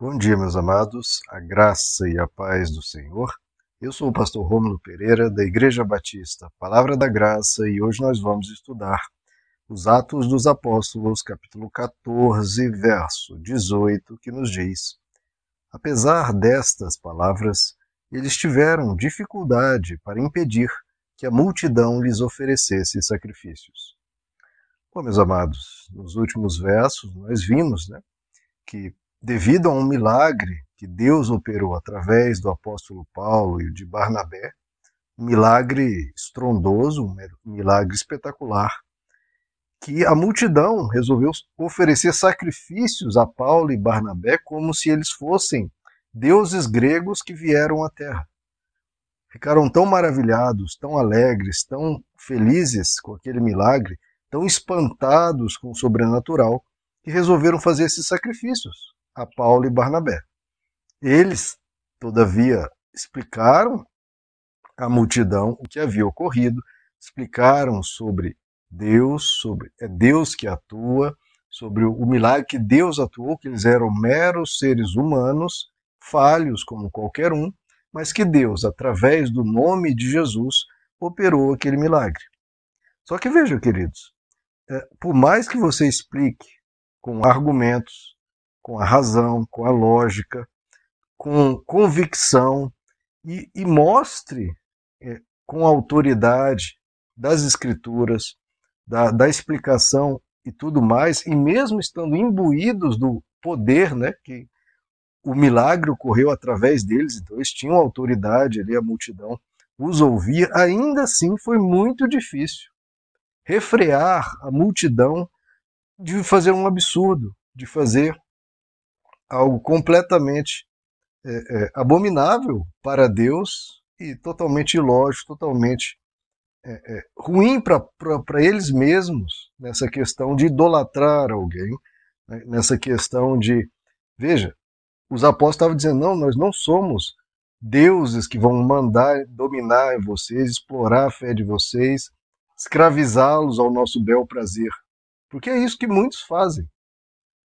Bom dia, meus amados, a graça e a paz do Senhor. Eu sou o pastor Rômulo Pereira, da Igreja Batista Palavra da Graça, e hoje nós vamos estudar os Atos dos Apóstolos, capítulo 14, verso 18, que nos diz: Apesar destas palavras, eles tiveram dificuldade para impedir que a multidão lhes oferecesse sacrifícios. Bom, meus amados, nos últimos versos nós vimos né, que devido a um milagre que Deus operou através do apóstolo Paulo e de Barnabé, um milagre estrondoso, um milagre espetacular, que a multidão resolveu oferecer sacrifícios a Paulo e Barnabé como se eles fossem deuses gregos que vieram à terra. Ficaram tão maravilhados, tão alegres, tão felizes com aquele milagre, tão espantados com o sobrenatural, que resolveram fazer esses sacrifícios a Paulo e Barnabé. Eles, todavia, explicaram à multidão o que havia ocorrido, explicaram sobre Deus, sobre é Deus que atua, sobre o milagre que Deus atuou, que eles eram meros seres humanos, falhos como qualquer um, mas que Deus, através do nome de Jesus, operou aquele milagre. Só que veja, queridos, é, por mais que você explique com argumentos, com a razão, com a lógica, com convicção e, e mostre é, com autoridade das escrituras, da, da explicação e tudo mais, e mesmo estando imbuídos do poder, né, que o milagre ocorreu através deles, então eles tinham autoridade ali, a multidão os ouvia, ainda assim foi muito difícil refrear a multidão de fazer um absurdo, de fazer algo completamente é, é, abominável para Deus e totalmente ilógico, totalmente é, é ruim para eles mesmos nessa questão de idolatrar alguém, né, nessa questão de. Veja, os apóstolos estavam dizendo: não, nós não somos deuses que vão mandar dominar vocês, explorar a fé de vocês, escravizá-los ao nosso bel prazer. Porque é isso que muitos fazem.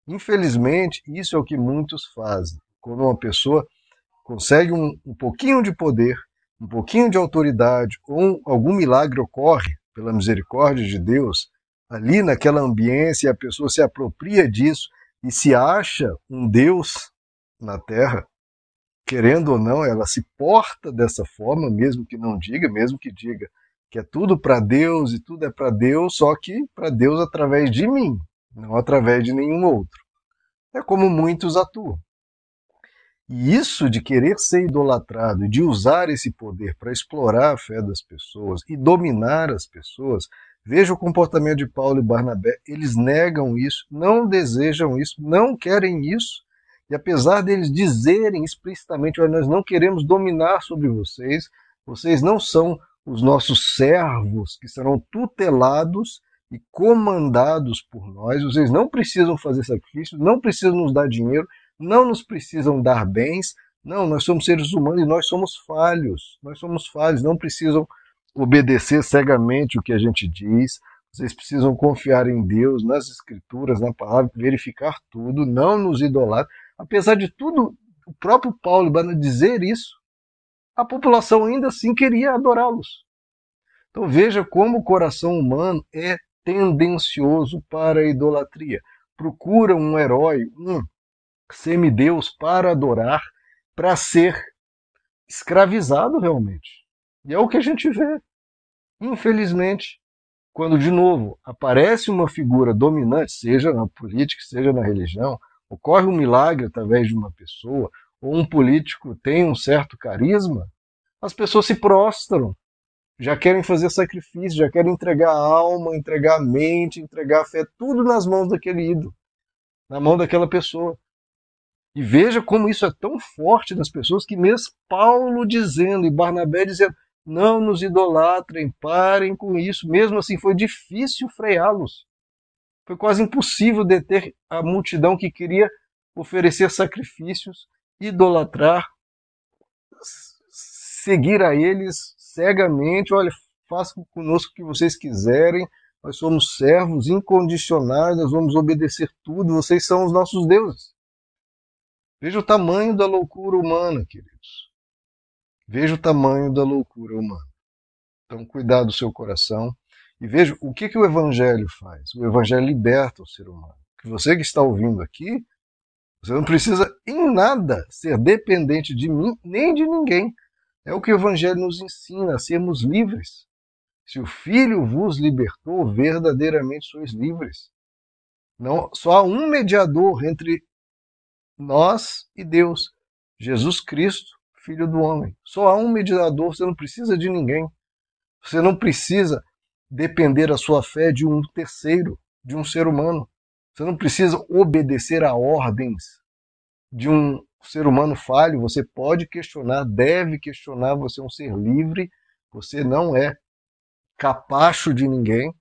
Infelizmente, isso é o que muitos fazem. Quando uma pessoa consegue um, um pouquinho de poder, um pouquinho de autoridade, ou algum milagre ocorre pela misericórdia de Deus, ali naquela ambiência, a pessoa se apropria disso e se acha um Deus na terra, querendo ou não, ela se porta dessa forma, mesmo que não diga, mesmo que diga que é tudo para Deus e tudo é para Deus, só que para Deus através de mim, não através de nenhum outro. É como muitos atuam. E isso de querer ser idolatrado de usar esse poder para explorar a fé das pessoas e dominar as pessoas, veja o comportamento de Paulo e Barnabé. Eles negam isso, não desejam isso, não querem isso. E apesar deles dizerem explicitamente: Olha, nós não queremos dominar sobre vocês, vocês não são os nossos servos que serão tutelados e comandados por nós. Vocês não precisam fazer sacrifícios, não precisam nos dar dinheiro, não nos precisam dar bens. Não, nós somos seres humanos e nós somos falhos. Nós somos falhos, não precisam obedecer cegamente o que a gente diz. Vocês precisam confiar em Deus, nas Escrituras, na palavra, verificar tudo, não nos idolar. Apesar de tudo, o próprio Paulo vai dizer isso, a população ainda assim queria adorá-los. Então veja como o coração humano é tendencioso para a idolatria. Procura um herói, um semideus para adorar, para ser escravizado realmente. E é o que a gente vê. Infelizmente, quando de novo aparece uma figura dominante, seja na política, seja na religião, ocorre um milagre através de uma pessoa, ou um político tem um certo carisma, as pessoas se prostram já querem fazer sacrifício, já querem entregar a alma, entregar a mente, entregar a fé, tudo nas mãos daquele ídolo, na mão daquela pessoa. E veja como isso é tão forte nas pessoas que mesmo Paulo dizendo e Barnabé dizendo, não nos idolatrem, parem com isso. Mesmo assim, foi difícil freá-los. Foi quase impossível deter a multidão que queria oferecer sacrifícios, idolatrar, seguir a eles cegamente, olha, façam conosco o que vocês quiserem, nós somos servos incondicionais, nós vamos obedecer tudo, vocês são os nossos deuses. Veja o tamanho da loucura humana, queridos. Veja o tamanho da loucura humana. Então, cuidado do seu coração e veja o que, que o Evangelho faz. O Evangelho liberta o ser humano. Que você que está ouvindo aqui, você não precisa em nada ser dependente de mim nem de ninguém. É o que o Evangelho nos ensina, a sermos livres. Se o Filho vos libertou, verdadeiramente sois livres. Não, só há um mediador entre nós e Deus, Jesus Cristo, Filho do Homem. Só há um mediador, você não precisa de ninguém. Você não precisa depender a sua fé de um terceiro, de um ser humano. Você não precisa obedecer a ordens de um ser humano falho. Você pode questionar, deve questionar. Você é um ser livre. Você não é capacho de ninguém.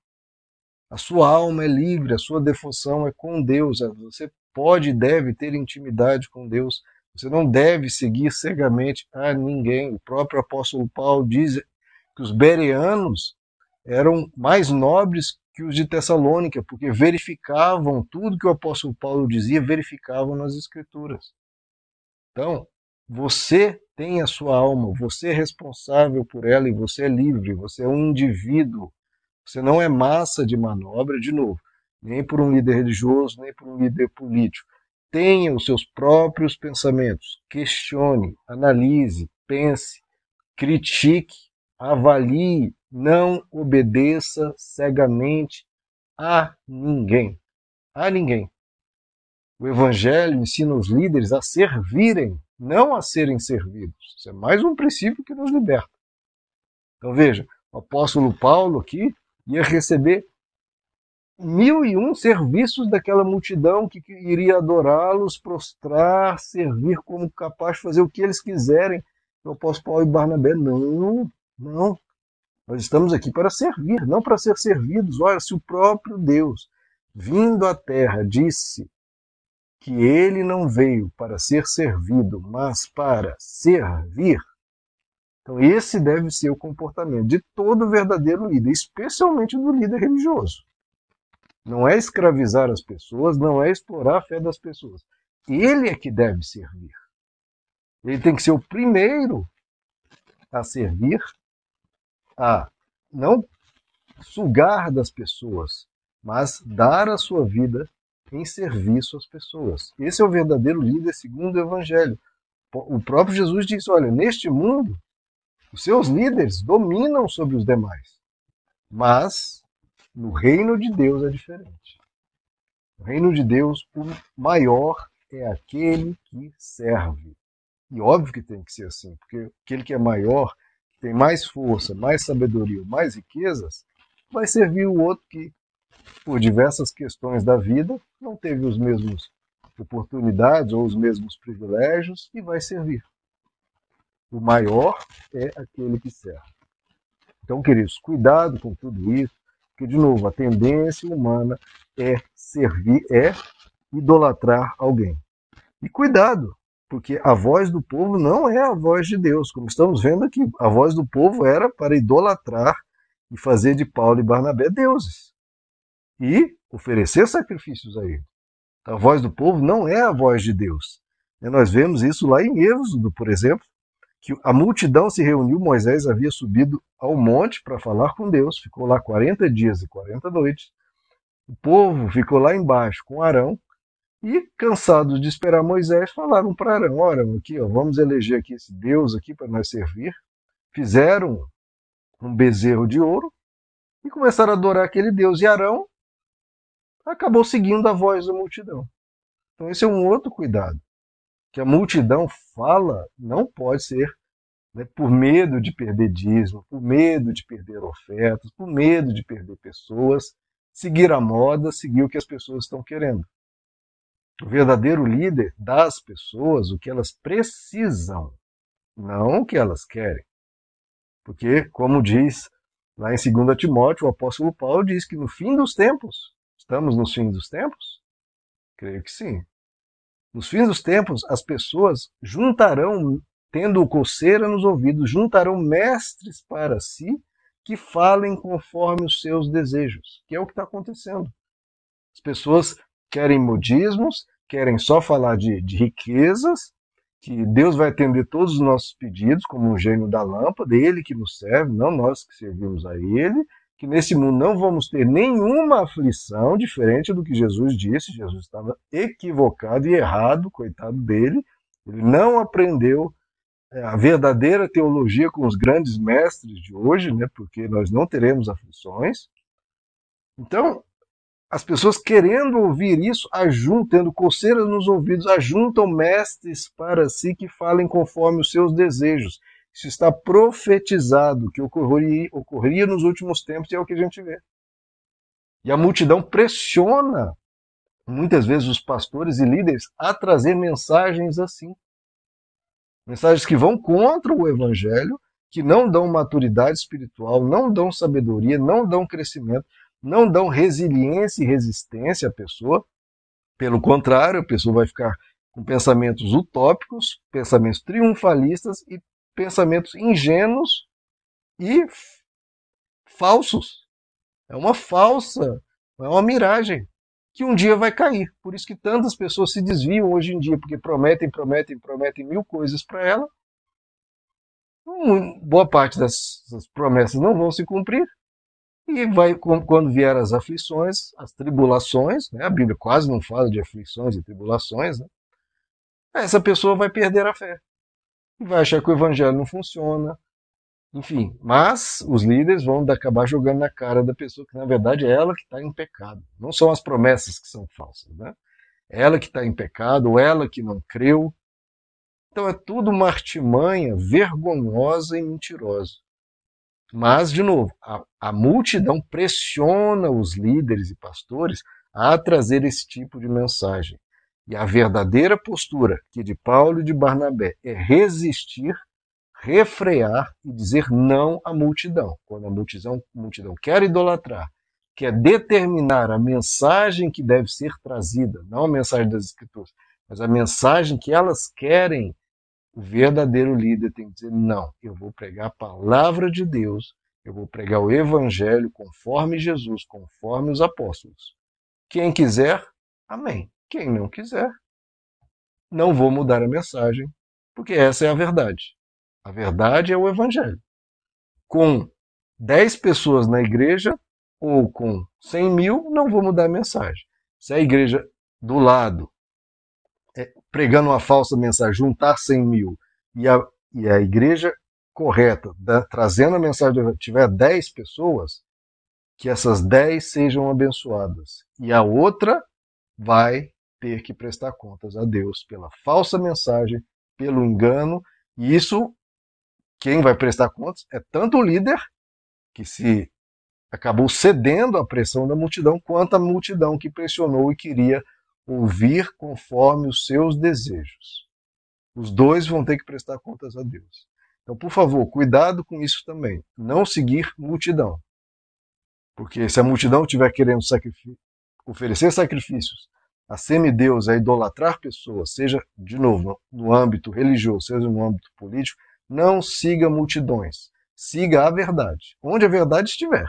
A sua alma é livre, a sua defunção é com Deus. Você pode e deve ter intimidade com Deus. Você não deve seguir cegamente a ninguém. O próprio apóstolo Paulo diz que os bereanos eram mais nobres que os de Tessalônica, porque verificavam tudo que o apóstolo Paulo dizia, verificavam nas escrituras. Então, você tem a sua alma, você é responsável por ela e você é livre, você é um indivíduo. Você não é massa de manobra, de novo, nem por um líder religioso, nem por um líder político. Tenha os seus próprios pensamentos, questione, analise, pense, critique, avalie, não obedeça cegamente a ninguém. A ninguém. O Evangelho ensina os líderes a servirem não a serem servidos. Isso é mais um princípio que nos liberta. Então veja, o apóstolo Paulo aqui ia receber mil e um serviços daquela multidão que iria adorá-los, prostrar, servir como capaz de fazer o que eles quiserem. O apóstolo Paulo e Barnabé, não, não. Nós estamos aqui para servir, não para ser servidos. Olha, se o próprio Deus, vindo à terra, disse que ele não veio para ser servido, mas para servir. Então, esse deve ser o comportamento de todo verdadeiro líder, especialmente do líder religioso. Não é escravizar as pessoas, não é explorar a fé das pessoas. Ele é que deve servir. Ele tem que ser o primeiro a servir, a não sugar das pessoas, mas dar a sua vida em serviço às pessoas. Esse é o verdadeiro líder segundo o Evangelho. O próprio Jesus disse: olha, neste mundo, os seus líderes dominam sobre os demais, mas no reino de Deus é diferente. No reino de Deus, o maior é aquele que serve. E óbvio que tem que ser assim, porque aquele que é maior, que tem mais força, mais sabedoria, mais riquezas, vai servir o outro que por diversas questões da vida, não teve os mesmos oportunidades ou os mesmos privilégios e vai servir. O maior é aquele que serve. Então, queridos, cuidado com tudo isso, porque, de novo, a tendência humana é servir, é idolatrar alguém. E cuidado, porque a voz do povo não é a voz de Deus, como estamos vendo aqui. A voz do povo era para idolatrar e fazer de Paulo e Barnabé deuses e oferecer sacrifícios a ele. A voz do povo não é a voz de Deus. E nós vemos isso lá em Êxodo, por exemplo, que a multidão se reuniu, Moisés havia subido ao monte para falar com Deus, ficou lá 40 dias e 40 noites. O povo ficou lá embaixo com Arão e, cansados de esperar Moisés, falaram para Arão: Olha, aqui, ó, vamos eleger aqui esse Deus aqui para nós servir. Fizeram um bezerro de ouro e começaram a adorar aquele Deus. E Arão acabou seguindo a voz da multidão. Então, esse é um outro cuidado. Que a multidão fala não pode ser né, por medo de perder dízimo, por medo de perder ofertas, por medo de perder pessoas, seguir a moda, seguir o que as pessoas estão querendo. O verdadeiro líder dá às pessoas o que elas precisam, não o que elas querem. Porque, como diz lá em 2 Timóteo, o apóstolo Paulo diz que no fim dos tempos Estamos nos fins dos tempos? Creio que sim. Nos fins dos tempos, as pessoas juntarão, tendo coceira nos ouvidos, juntarão mestres para si que falem conforme os seus desejos, que é o que está acontecendo. As pessoas querem modismos, querem só falar de, de riquezas, que Deus vai atender todos os nossos pedidos, como um gênio da lâmpada, ele que nos serve, não nós que servimos a ele, que nesse mundo não vamos ter nenhuma aflição, diferente do que Jesus disse. Jesus estava equivocado e errado, coitado dele. Ele não aprendeu é, a verdadeira teologia com os grandes mestres de hoje, né, porque nós não teremos aflições. Então, as pessoas querendo ouvir isso, ajuntam, tendo coceiras nos ouvidos, ajuntam mestres para si que falem conforme os seus desejos. Isso está profetizado que ocorreria, ocorreria nos últimos tempos e é o que a gente vê. E a multidão pressiona muitas vezes os pastores e líderes a trazer mensagens assim. Mensagens que vão contra o evangelho, que não dão maturidade espiritual, não dão sabedoria, não dão crescimento, não dão resiliência e resistência à pessoa. Pelo contrário, a pessoa vai ficar com pensamentos utópicos, pensamentos triunfalistas e pensamentos ingênuos e falsos. É uma falsa, é uma miragem que um dia vai cair. Por isso que tantas pessoas se desviam hoje em dia, porque prometem, prometem, prometem mil coisas para ela. Boa parte dessas promessas não vão se cumprir. E vai, quando vier as aflições, as tribulações, né? a Bíblia quase não fala de aflições e tribulações, né? essa pessoa vai perder a fé. Vai achar que o evangelho não funciona. Enfim, mas os líderes vão acabar jogando na cara da pessoa que, na verdade, é ela que está em pecado. Não são as promessas que são falsas, né? É ela que está em pecado, ou ela que não creu. Então é tudo uma artimanha vergonhosa e mentirosa. Mas, de novo, a, a multidão pressiona os líderes e pastores a trazer esse tipo de mensagem. E a verdadeira postura que de Paulo e de Barnabé é resistir, refrear e dizer não à multidão. Quando a multidão, a multidão quer idolatrar, quer determinar a mensagem que deve ser trazida, não a mensagem das Escrituras, mas a mensagem que elas querem o verdadeiro líder tem que dizer: não, eu vou pregar a palavra de Deus, eu vou pregar o evangelho conforme Jesus, conforme os apóstolos. Quem quiser, amém. Quem não quiser, não vou mudar a mensagem, porque essa é a verdade. A verdade é o evangelho. Com 10 pessoas na igreja ou com 100 mil, não vou mudar a mensagem. Se a igreja do lado é, pregando uma falsa mensagem, juntar 100 mil e a, e a igreja correta, da, trazendo a mensagem, tiver 10 pessoas, que essas 10 sejam abençoadas. E a outra vai ter que prestar contas a Deus pela falsa mensagem, pelo engano, e isso, quem vai prestar contas é tanto o líder, que se acabou cedendo à pressão da multidão, quanto a multidão que pressionou e queria ouvir conforme os seus desejos. Os dois vão ter que prestar contas a Deus. Então, por favor, cuidado com isso também. Não seguir multidão. Porque se a multidão estiver querendo oferecer sacrifícios a semideus, a idolatrar pessoas, seja, de novo, no âmbito religioso, seja no âmbito político, não siga multidões. Siga a verdade, onde a verdade estiver.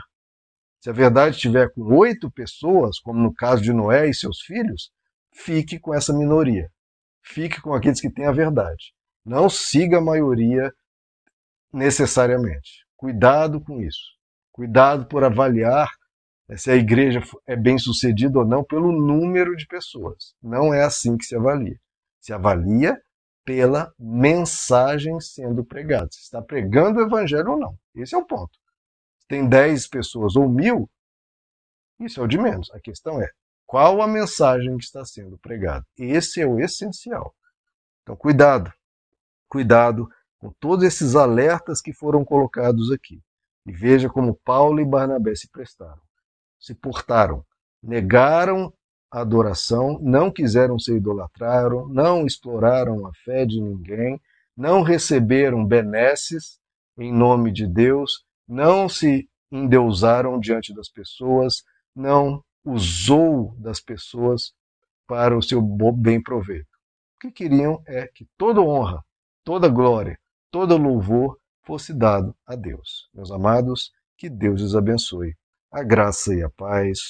Se a verdade estiver com oito pessoas, como no caso de Noé e seus filhos, fique com essa minoria. Fique com aqueles que têm a verdade. Não siga a maioria necessariamente. Cuidado com isso. Cuidado por avaliar se a igreja é bem sucedida ou não pelo número de pessoas. Não é assim que se avalia. Se avalia pela mensagem sendo pregada. Se está pregando o evangelho ou não. Esse é o ponto. Se tem 10 pessoas ou mil, isso é o de menos. A questão é qual a mensagem que está sendo pregada? Esse é o essencial. Então, cuidado, cuidado com todos esses alertas que foram colocados aqui. E veja como Paulo e Barnabé se prestaram, se portaram, negaram a adoração, não quiseram ser idolatraram, não exploraram a fé de ninguém, não receberam benesses em nome de Deus, não se endeusaram diante das pessoas, não usou das pessoas para o seu bem proveito. O que queriam é que toda honra, toda glória, todo louvor fosse dado a Deus. Meus amados, que Deus os abençoe. A graça e a paz